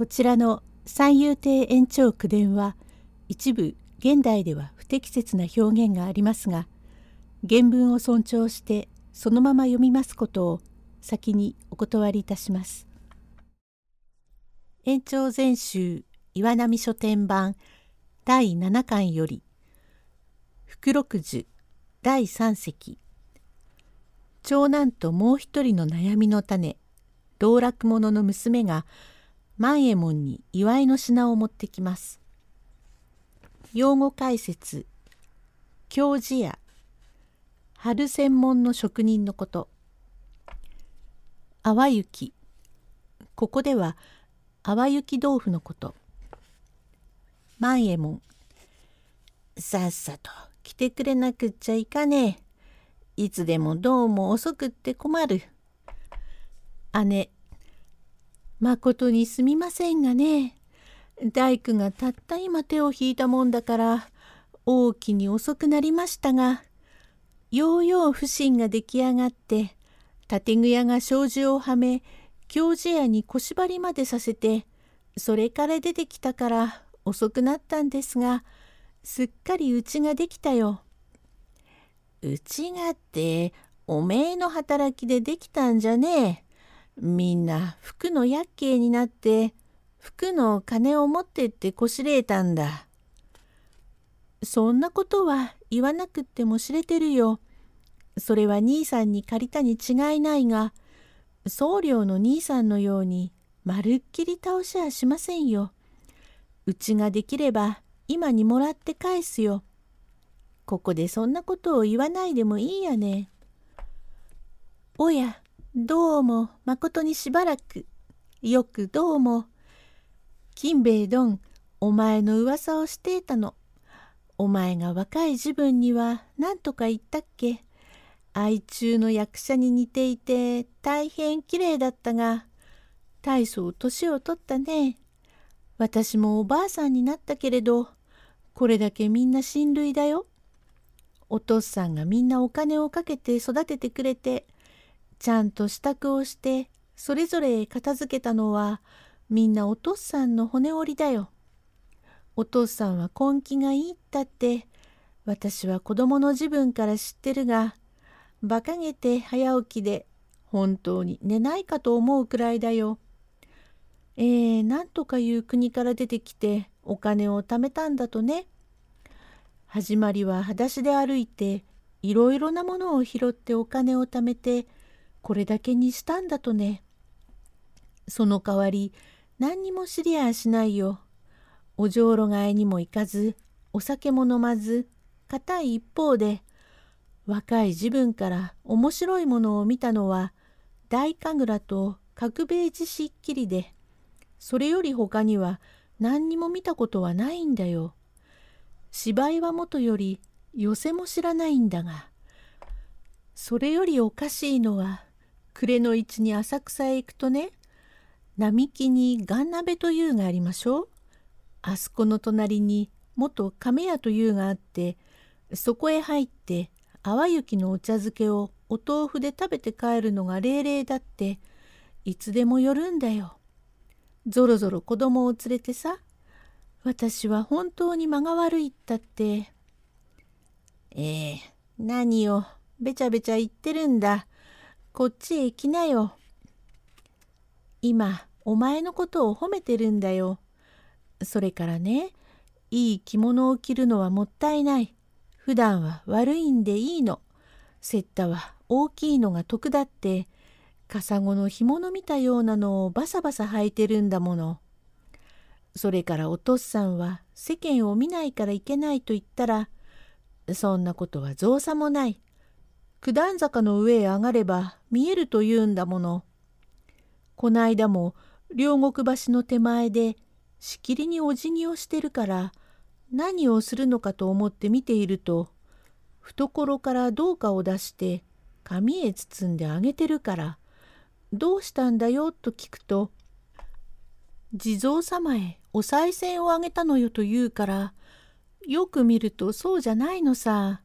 こちらの三遊亭延長九伝は一部現代では不適切な表現がありますが原文を尊重してそのまま読みますことを先にお断りいたします。延長全集岩波書店版第7巻より福六樹第3席長男ともう一人の悩みの種道楽者の娘が万右衛門に祝いの品を持ってきます。用語解説教授や春専門の職人のこと。淡雪ここでは淡雪豆腐のこと。万右衛門さっさと来てくれなくっちゃいかねえ。いつでもどうも遅くって困る。姉まことにすみませんがね大工がたった今手を引いたもんだから大きに遅くなりましたがようよう不審が出来上がって建具屋が障子をはめ教授屋に腰張りまでさせてそれから出てきたから遅くなったんですがすっかりうちができたよ。うちがっておめえの働きでできたんじゃねえ。みんな服の厄介になって服の金を持ってってこしれえたんだ。そんなことは言わなくっても知れてるよ。それは兄さんに借りたに違いないが僧侶の兄さんのようにまるっきり倒しはしませんよ。うちができれば今にもらって返すよ。ここでそんなことを言わないでもいいやね。おや、どうもまことにしばらく。よくどうも。金兵衛どんお前の噂をしていたの。お前が若い自分には何とか言ったっけ。愛中の役者に似ていて大変きれいだったが大層年を取ったね。私もおばあさんになったけれどこれだけみんな親類だよ。お父さんがみんなお金をかけて育ててくれてちゃんと支度をしてそれぞれ片付けたのはみんなお父さんの骨折りだよ。お父さんは根気がいいったって私は子供の自分から知ってるが馬鹿げて早起きで本当に寝ないかと思うくらいだよ。えー、なんとかいう国から出てきてお金を貯めたんだとね。始まりは裸足で歩いていろいろなものを拾ってお金を貯めてこれだけにしたんだとね。その代わり何にも知りやしないよ。おじょうろ買いにも行かずお酒も飲まず固い一方で若い自分から面白いものを見たのは大神楽と角兵衛寺しっきりでそれより他には何にも見たことはないんだよ。芝居はもとより寄せも知らないんだがそれよりおかしいのは暮れの市に浅草へ行くとね並木にガン鍋というがありましょうあそこの隣に元亀屋というがあってそこへ入って淡雪のお茶漬けをお豆腐で食べて帰るのが礼々だっていつでも寄るんだよ。ぞろぞろ子供を連れてさ私は本当に間が悪いったって。ええ何をべちゃべちゃ言ってるんだ。こっちへ行きなよ。今、お前のことを褒めてるんだよ。それからね、いい着物を着るのはもったいない。普段は悪いんでいいの。セッタは大きいのが得だって、カサゴの干物見たようなのをバサバサ履いてるんだもの。それからお父さんは世間を見ないからいけないと言ったら、そんなことは造作もない。九段坂の上へ上がれば見えるというんだもの。こないだも両国橋の手前でしきりにお辞儀をしてるから何をするのかと思って見ていると懐から銅貨を出して紙へ包んであげてるからどうしたんだよと聞くと地蔵様へお賽銭をあげたのよと言うからよく見るとそうじゃないのさ。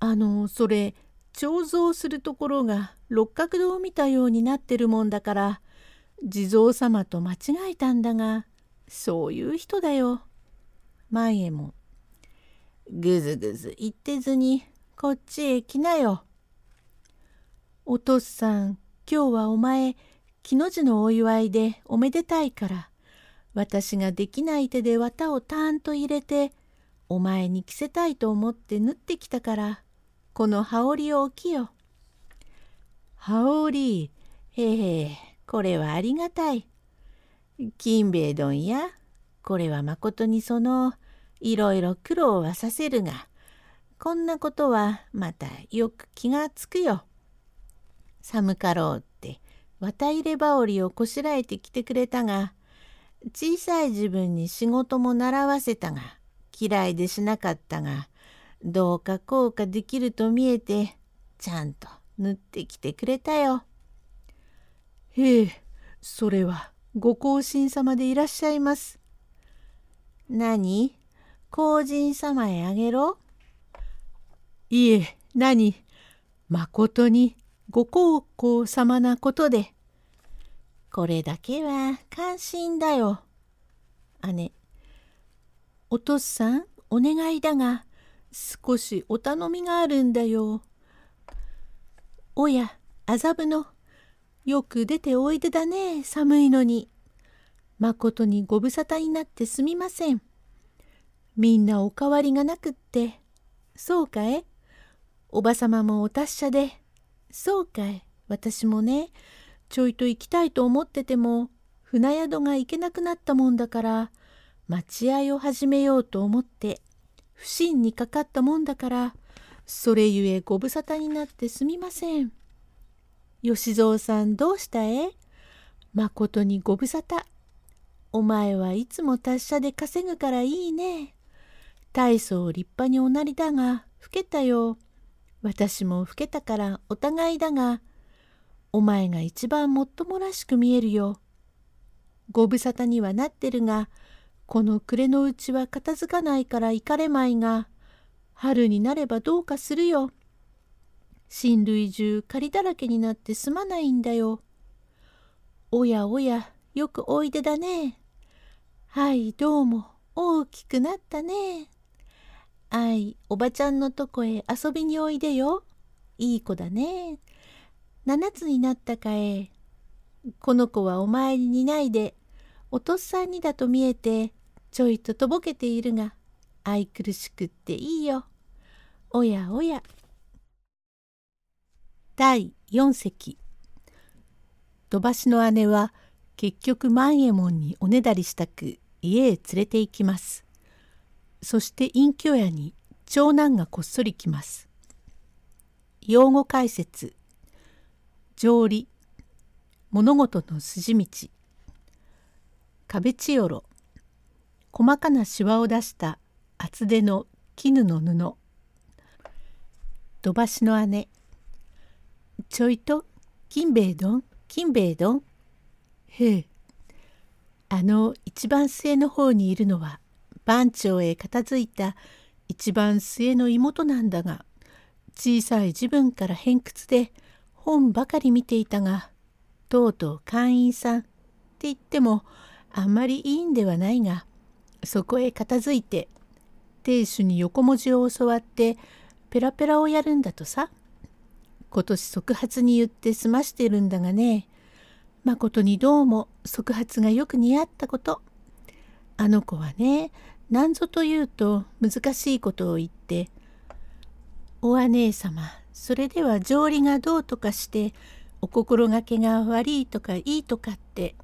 あのそれ彫像するところが六角堂を見たようになってるもんだから地蔵様と間違えたんだがそういう人だよ。万右衛門。ぐずぐず言ってずにこっちへ来なよ。お父さん今日はお前木の字のお祝いでおめでたいから私ができない手で綿をたーんと入れてお前に着せたいと思って縫ってきたからこの羽織を置きよ。羽織へえこれはありがたい。金兵衛丼やこれはまことにそのいろいろ苦労はさせるがこんなことはまたよく気がつくよ。寒かろうって綿入れ羽織をこしらえてきてくれたが小さい自分に仕事も習わせたが嫌いでしなかったがどうかこうかできると見えてちゃんと縫ってきてくれたよ。へえそれはご後進様でいらっしゃいます。何？皇人様へあげろ？いえ何？まことにご孝行様なことで。これだけは関心だよ。姉。お父さんお願いだが少しお頼みがあるんだよ。おや麻布のよく出ておいでだね寒いのに。まことにご無沙汰になってすみません。みんなお変わりがなくって。そうかい？おばさまもお達者で。そうかい？私もねちょいと行きたいと思ってても船宿が行けなくなったもんだから待合を始めようと思って不審にかかったもんだからそれゆえご無沙汰になってすみません。吉蔵さんどうしたえ？まことにご無沙汰。お前はいつも達者で稼ぐからいいね。大層立派におなりだが老けたよ。私も老けたからお互いだが、お前が一番もっともらしく見えるよ。ご無沙汰にはなってるが、この暮れのうちは片付かないから行かれまいが、春になればどうかするよ。親類中仮だらけになってすまないんだよ。おやおや、よくおいでだね。はい、どうも、大きくなったね。あい、おばちゃんのとこへ遊びにおいでよ。いい子だね。七つになったかえ。この子はお前に似ないで、お父さんにだと見えて、ちょいととぼけているが、愛くるしくっていいよ。おやおや。第四席土橋の姉は結局万右衛門におねだりしたく家へ連れて行きます。そして隠居屋に長男がこっそり来ます。用語解説条理物事の筋道壁千代細かなしわを出した厚手の絹の布。土橋の姉。ちょいと金兵衛丼。金兵衛丼。へえ。あの一番末の方にいるのは番長へ片付いた一番末の妹なんだが小さい自分から偏屈で本ばかり見ていたがとうとう会員さんって言ってもあんまりいいんではないがそこへ片付いて亭主に横文字を教わってペラペラをやるんだとさ。今年即発に言って済ましてるんだがね。まことにどうも即発がよく似合ったこと。あの子はね何ぞというと難しいことを言って「お姉様それでは条理がどうとかしてお心がけが悪いとかいいとかって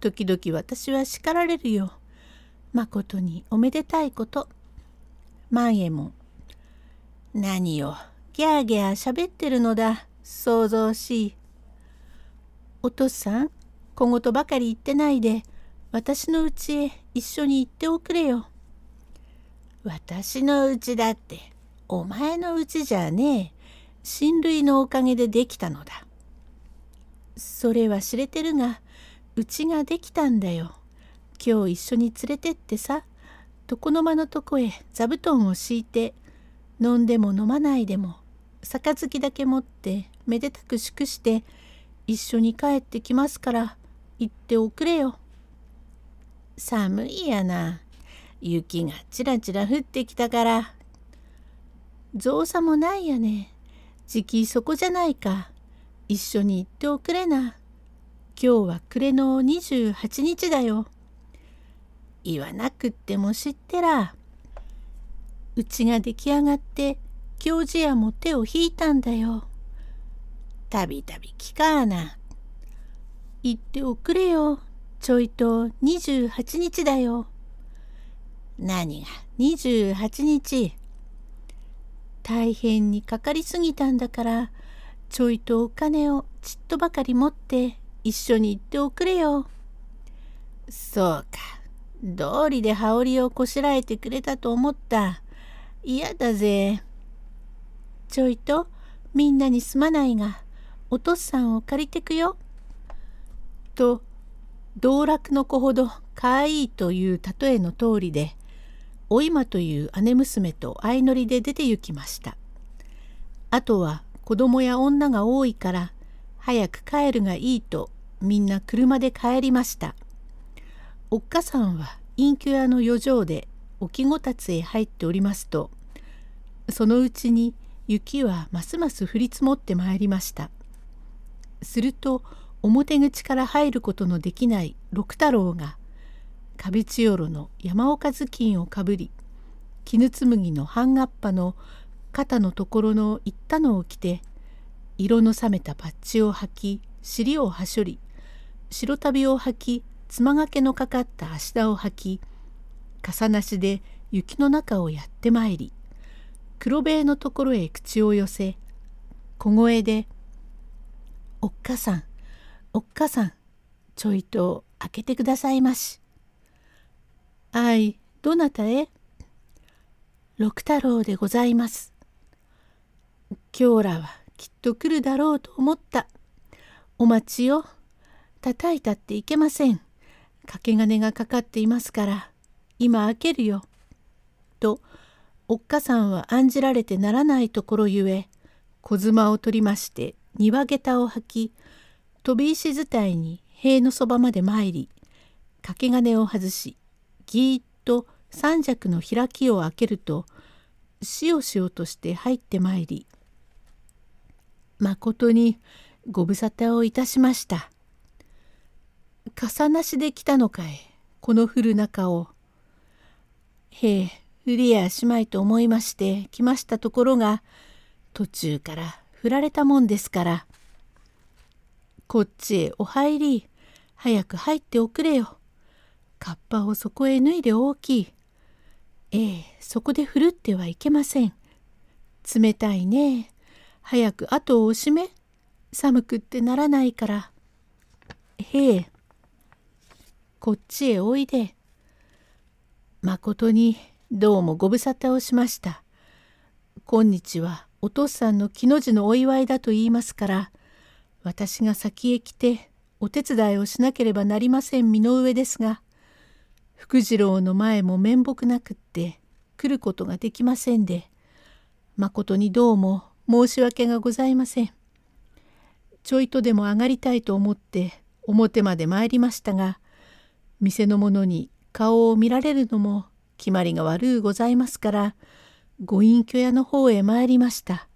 時々私は叱られるよ。まことにおめでたいこと。万右衛門。何をギャーギャーしゃべってるのだ想像しい。お父さん小言ばかり言ってないで私の家へ一緒に行っておくれよ。私のうちだってお前のうちじゃねえ親類のおかげでできたのだ。それは知れてるがうちができたんだよ。今日一緒に連れてってさ床の間のとこへ座布団を敷いて飲んでも飲まないでも杯だけ持ってめでたく祝して一緒に帰ってきますから行っておくれよ。寒いやな。雪がちらちら降ってきたから。造作もないやね。じきそこじゃないか。一緒に行っておくれな。今日は暮れの28日だよ。言わなくっても知ってら。うちが出来上がって教授屋も手を引いたんだよ。たびたび聞かあな。言っておくれよ。ちょいと28日だよ。何が28日？大変にかかりすぎたんだからちょいとお金をちっとばかり持って一緒に行っておくれよ。そうか。道理で羽織をこしらえてくれたと思った。嫌だぜ。ちょいとみんなにすまないがお父さんを借りてくよ。と道楽の子ほどかわいいという例えの通りでお今という姉娘と相乗りで出て行きました。あとは子供や女が多いから早く帰るがいいとみんな車で帰りました。おっかさんは隠居屋の余剰で置きごたつへ入っておりますとそのうちに雪はますます降り積もってまいりました。すると表口から入ることのできない六太郎が壁千代の山岡頭巾をかぶり絹紬の半合っぱの肩のところのいったのを着て色の冷めたパッチを履き尻をはしょり白旅を履きつまがけのかかった足田を履き傘なしで雪の中をやってまいり黒塀のところへ口を寄せ小声で「おっかさんおっかさんちょいと開けてくださいまし」「あいどなたへ?」「六太郎でございます」「今日らはきっと来るだろうと思った。お待ちよ。叩いたっていけません。掛け金がかかっていますから今開けるよ。とおっかさんは案じられてならないところゆえ小妻を取りまして庭下駄を履き飛び石伝いに塀のそばまで参り掛け金を外しぎーっと三尺の開きを開けるとしおしおとして入ってまいり「まことにご無沙汰をいたしました。傘なしで来たのかいこの降る中を。へえ降りやしまいと思いまして来ましたところが途中から降られたもんですからこっちへお入り早く入っておくれよ。カッパをそこへ脱いで大きい。ええそこで降るってはいけません。冷たいね早く後をおしめ寒くってならないから。へえこっちへおいで。まことにどうもご無沙汰をしました。今日はお父さんの木の字のお祝いだと言いますから私が先へ来てお手伝いをしなければなりません身の上ですが福次郎の前も面目なくって来ることができませんでまことにどうも申し訳がございません。ちょいとでも上がりたいと思って表まで参りましたが店の者に顔を見られるのも決まりが悪うございますからご隠居屋の方へ参りました。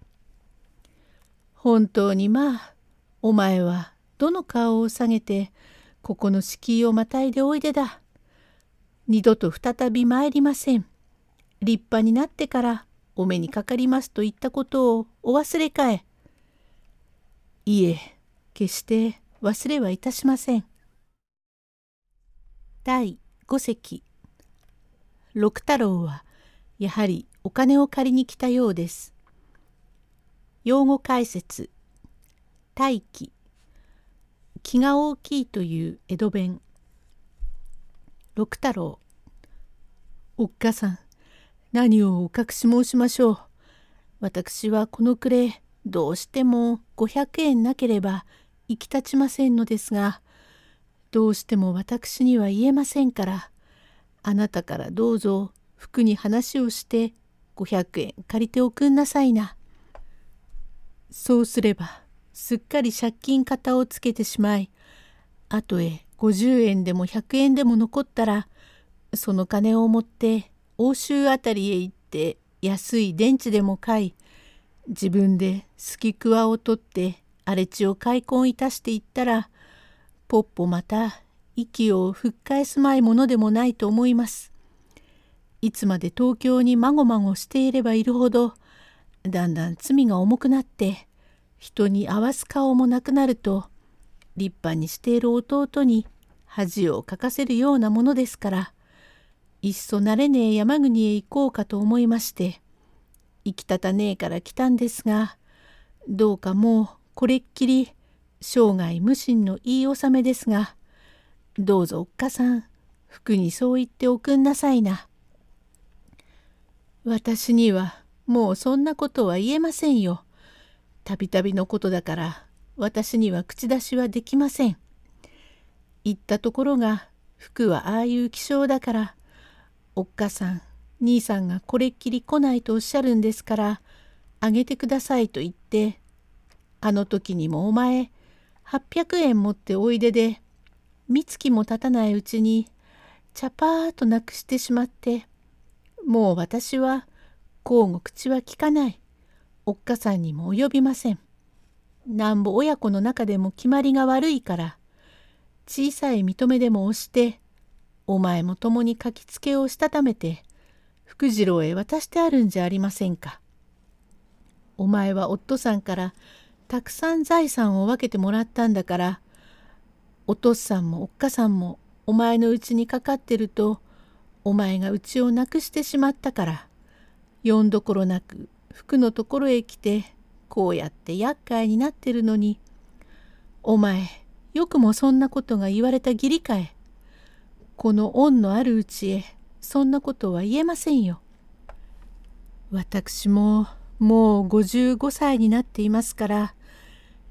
本当にまあお前はどの顔を下げてここの敷居をまたいでおいでだ。二度と再び参りません。立派になってからお目にかかりますと言ったことをお忘れかえ。いえ、決して忘れはいたしません。第5席六太郎はやはりお金を借りに来たようです。用語解説大気気が大きいという江戸弁六太郎おっかさん何をお隠し申しましょう私はこの暮れどうしても500円なければ行き立ちませんのですがどうしても私には言えませんからあなたからどうぞ服に話をして500円借りておくんなさいな。そうすればすっかり借金型をつけてしまい後へ50円でも100円でも残ったらその金を持って欧州あたりへ行って安い電池でも買い自分で好きくわを取って荒れ地を開墾いたしていったらぽっぽまた息を吹っ返すまいものでもないと思います。いつまで東京にまごまごしていればいるほどだんだん罪が重くなって人に合わす顔もなくなると立派にしている弟に恥をかかせるようなものですからいっそ慣れねえ山国へ行こうかと思いまして行きたたねえから来たんですがどうかもうこれっきり生涯無心の言い納めですがどうぞおっかさん服にそう言っておくんなさいな。私にはもうそんなことは言えませんよ。たびたびのことだから私には口出しはできません。言ったところが服はああいう気性だからおっかさん兄さんがこれっきり来ないとおっしゃるんですからあげてくださいと言ってあの時にもお前800円持っておいでで三月も経たないうちにチャパーとなくしてしまってもう私は交互口は聞かない。おっかさんにも及びません。なんぼ親子の中でも決まりが悪いから、小さい認めでも押して、お前も共に書きつけをしたためて、福次郎へ渡してあるんじゃありませんか。お前は夫さんからたくさん財産を分けてもらったんだから、お父さんもおっかさんもお前のうちにかかってると、お前がうちをなくしてしまったから、よんどころなく服のところへ来てこうやって厄介になってるのにお前よくもそんなことが言われた義理かえこの恩のあるうちへそんなことは言えませんよ。私ももう55歳になっていますから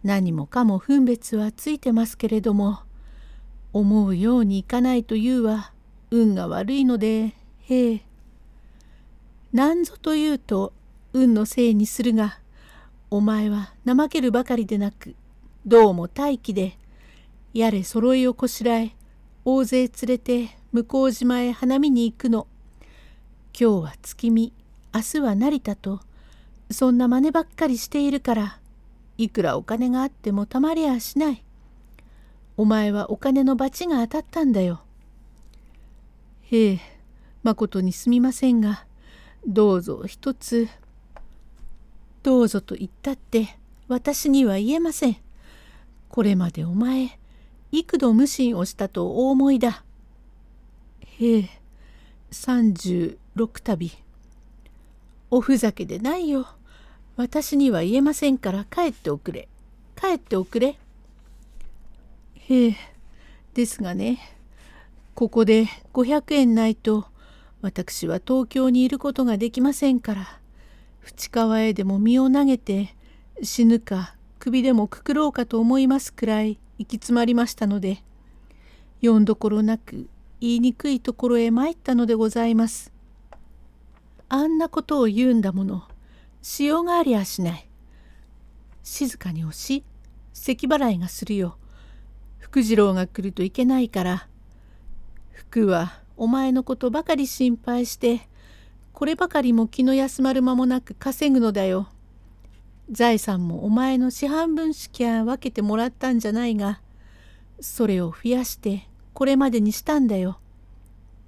何もかも分別はついてますけれども思うようにいかないというは運が悪いのでへえ何ぞというと運のせいにするがお前は怠けるばかりでなくどうも大気でやれ揃いをこしらえ大勢連れて向島へ花見に行くの。今日は月見。明日は成田と。そんな真似ばっかりしているから。いくらお金があってもたまりゃしない。お前はお金の罰が当たったんだよ。へえまことにすみませんが。どうぞ一つ。どうぞと言ったって私には言えません。これまでお前幾度無心をしたとお思いだ。へえ36旅。おふざけでないよ。私には言えませんから帰っておくれ。帰っておくれ。へえですがねここで500円ないと私は東京にいることができませんから淵川へでも身を投げて死ぬか首でもくくろうかと思いますくらい行き詰まりましたので読んどころなく言いにくいところへ参ったのでございます。あんなことを言うんだものしようがありゃしない。静かに押し咳払いがするよ。福次郎が来るといけないから福はお前のことばかり心配してこればかりも気の休まる間もなく稼ぐのだよ。財産もお前の四半分しきゃ分けてもらったんじゃないがそれを増やしてこれまでにしたんだよ。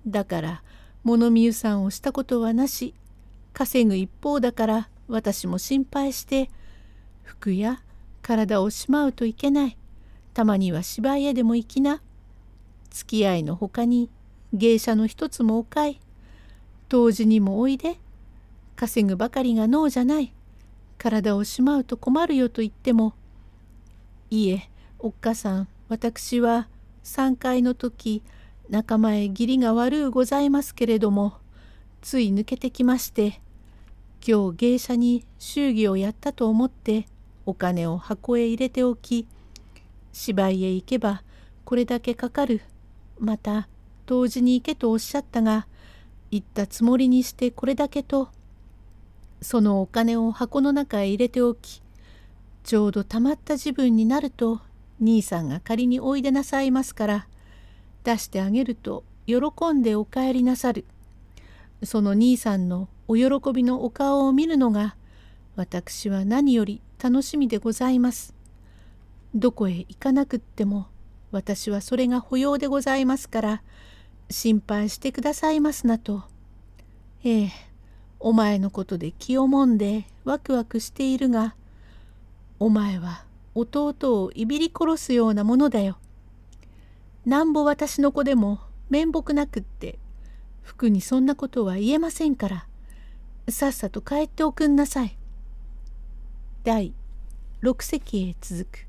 だから物見湯さんをしたことはなし稼ぐ一方だから私も心配して服や体をしまうといけないたまには芝居へでも行きな付き合いのほかに芸者の一つもおかい。当時にもおいで。稼ぐばかりが脳じゃない。体をしまうと困るよと言っても。いいえ、おっかさん、私は3階の時、仲間へ義理が悪うございますけれども、つい抜けてきまして、今日芸者に祝儀をやったと思って、お金を箱へ入れておき、芝居へ行けばこれだけかかる。また同時に行けとおっしゃったが行ったつもりにしてこれだけとそのお金を箱の中へ入れておきちょうどたまった自分になると兄さんが仮においでなさいますから出してあげると喜んでお帰りなさるその兄さんのお喜びのお顔を見るのが私は何より楽しみでございます。どこへ行かなくっても私はそれが保養でございますから心配してくださいますなと。ええ、お前のことで気をもんでワクワクしているが、お前は弟をいびり殺すようなものだよ。なんぼ私の子でも面目なくって服にそんなことは言えませんからさっさと帰っておくんなさい。第6席へ続く